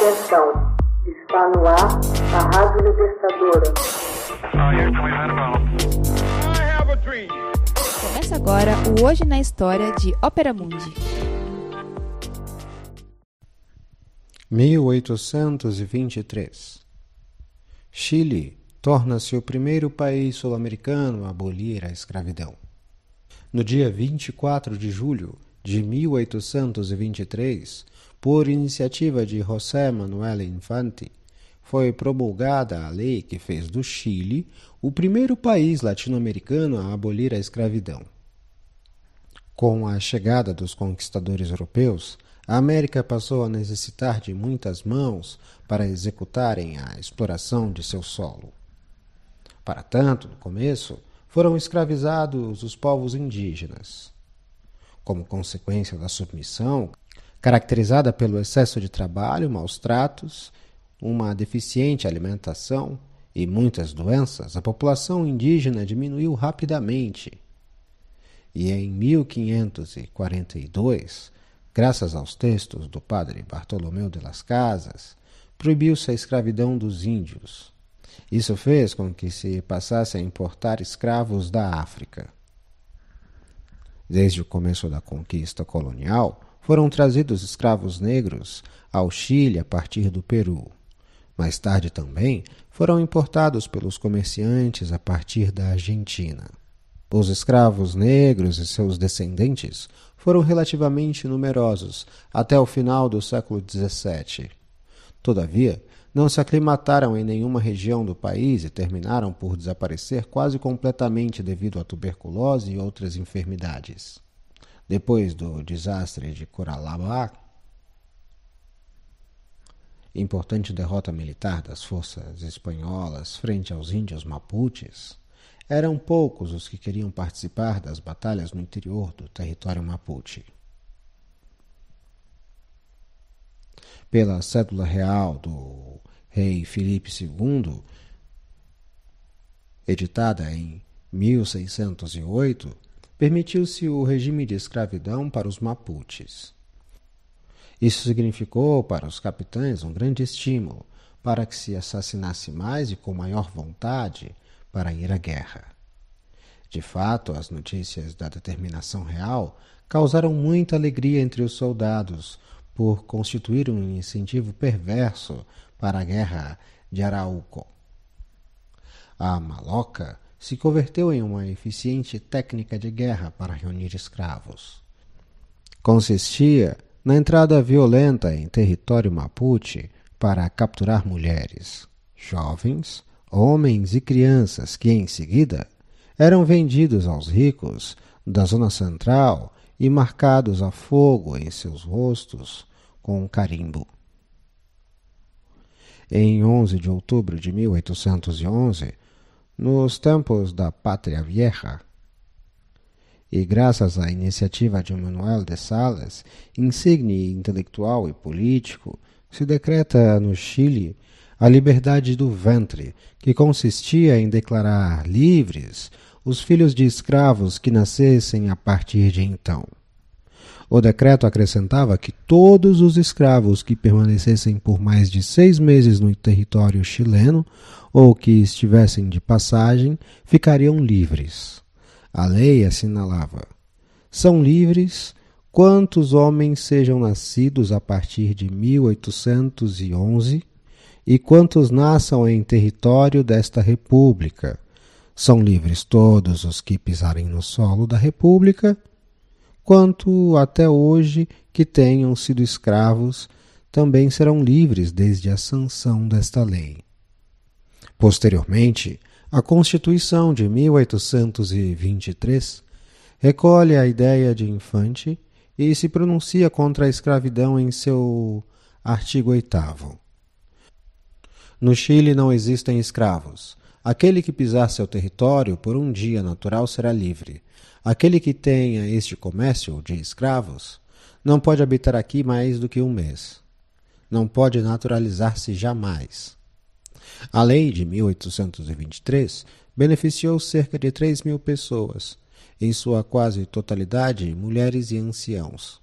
Atenção, está no ar a Rádio Libertadora. Começa agora o Hoje na História de Ópera Mundi. 1823 Chile torna-se o primeiro país sul-americano a abolir a escravidão. No dia 24 de julho de 1823, por iniciativa de José Manuel Infante, foi promulgada a lei que fez do Chile o primeiro país latino-americano a abolir a escravidão. Com a chegada dos conquistadores europeus, a América passou a necessitar de muitas mãos para executarem a exploração de seu solo. Para tanto, no começo, foram escravizados os povos indígenas. Como consequência da submissão, caracterizada pelo excesso de trabalho, maus tratos, uma deficiente alimentação e muitas doenças, a população indígena diminuiu rapidamente. E em 1542, graças aos textos do padre Bartolomeu de las Casas, proibiu-se a escravidão dos índios. Isso fez com que se passasse a importar escravos da África. Desde o começo da conquista colonial, foram trazidos escravos negros ao Chile a partir do Peru. Mais tarde também foram importados pelos comerciantes a partir da Argentina. Os escravos negros e seus descendentes foram relativamente numerosos até o final do século XVII. Todavia, não se aclimataram em nenhuma região do país e terminaram por desaparecer quase completamente devido à tuberculose e outras enfermidades. Depois do desastre de Coralabá, importante derrota militar das forças espanholas frente aos índios mapuches, eram poucos os que queriam participar das batalhas no interior do território mapuche. Pela cédula real do rei Filipe II, editada em 1608, permitiu-se o regime de escravidão para os mapuches. Isso significou para os capitães um grande estímulo para que se assassinasse mais e com maior vontade para ir à guerra. De fato, as notícias da determinação real causaram muita alegria entre os soldados, por constituir um incentivo perverso para a guerra de Arauco. A maloca se converteu em uma eficiente técnica de guerra para reunir escravos. Consistia na entrada violenta em território mapuche para capturar mulheres, jovens, homens e crianças que, em seguida, eram vendidos aos ricos da zona central e marcados a fogo em seus rostos com um carimbo. Em 11 de outubro de 1811, nos tempos da Pátria Vieja, e graças à iniciativa de Manuel de Salas, insigne intelectual e político, se decreta no Chile a liberdade do ventre, que consistia em declarar livres os filhos de escravos que nascessem a partir de então. O decreto acrescentava que todos os escravos que permanecessem por mais de seis meses no território chileno ou que estivessem de passagem ficariam livres. A lei assinalava: são livres quantos homens sejam nascidos a partir de 1811 e quantos nasçam em território desta República. São livres todos os que pisarem no solo da República, quanto até hoje que tenham sido escravos, também serão livres desde a sanção desta lei. Posteriormente, a Constituição de 1823 recolhe a ideia de infante e se pronuncia contra a escravidão em seu artigo 8. No Chile não existem escravos. Aquele que pisar seu território por um dia natural será livre. Aquele que tenha este comércio de escravos não pode habitar aqui mais do que um mês. Não pode naturalizar-se jamais. A lei de 1823 beneficiou cerca de 3 mil pessoas, em sua quase totalidade mulheres e anciãos,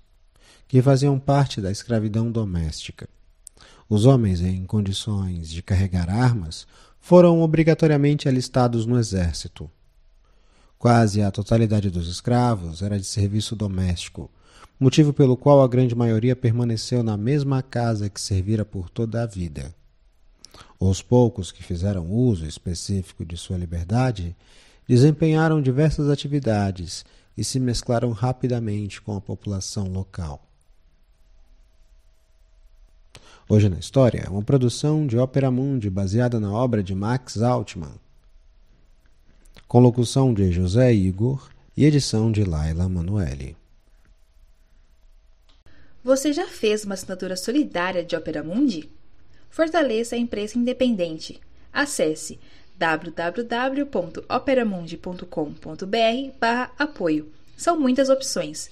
que faziam parte da escravidão doméstica. Os homens em condições de carregar armas foram obrigatoriamente alistados no exército. Quase a totalidade dos escravos era de serviço doméstico, motivo pelo qual a grande maioria permaneceu na mesma casa que servira por toda a vida. Os poucos que fizeram uso específico de sua liberdade desempenharam diversas atividades e se mesclaram rapidamente com a população local. Hoje na História, uma produção de Ópera Mundi baseada na obra de Max Altman, com locução de José Igor e edição de Laila Manuelle. Você já fez uma assinatura solidária de Ópera Mundi? Fortaleça a imprensa independente. Acesse www.operamundi.com.br/apoio. São muitas opções.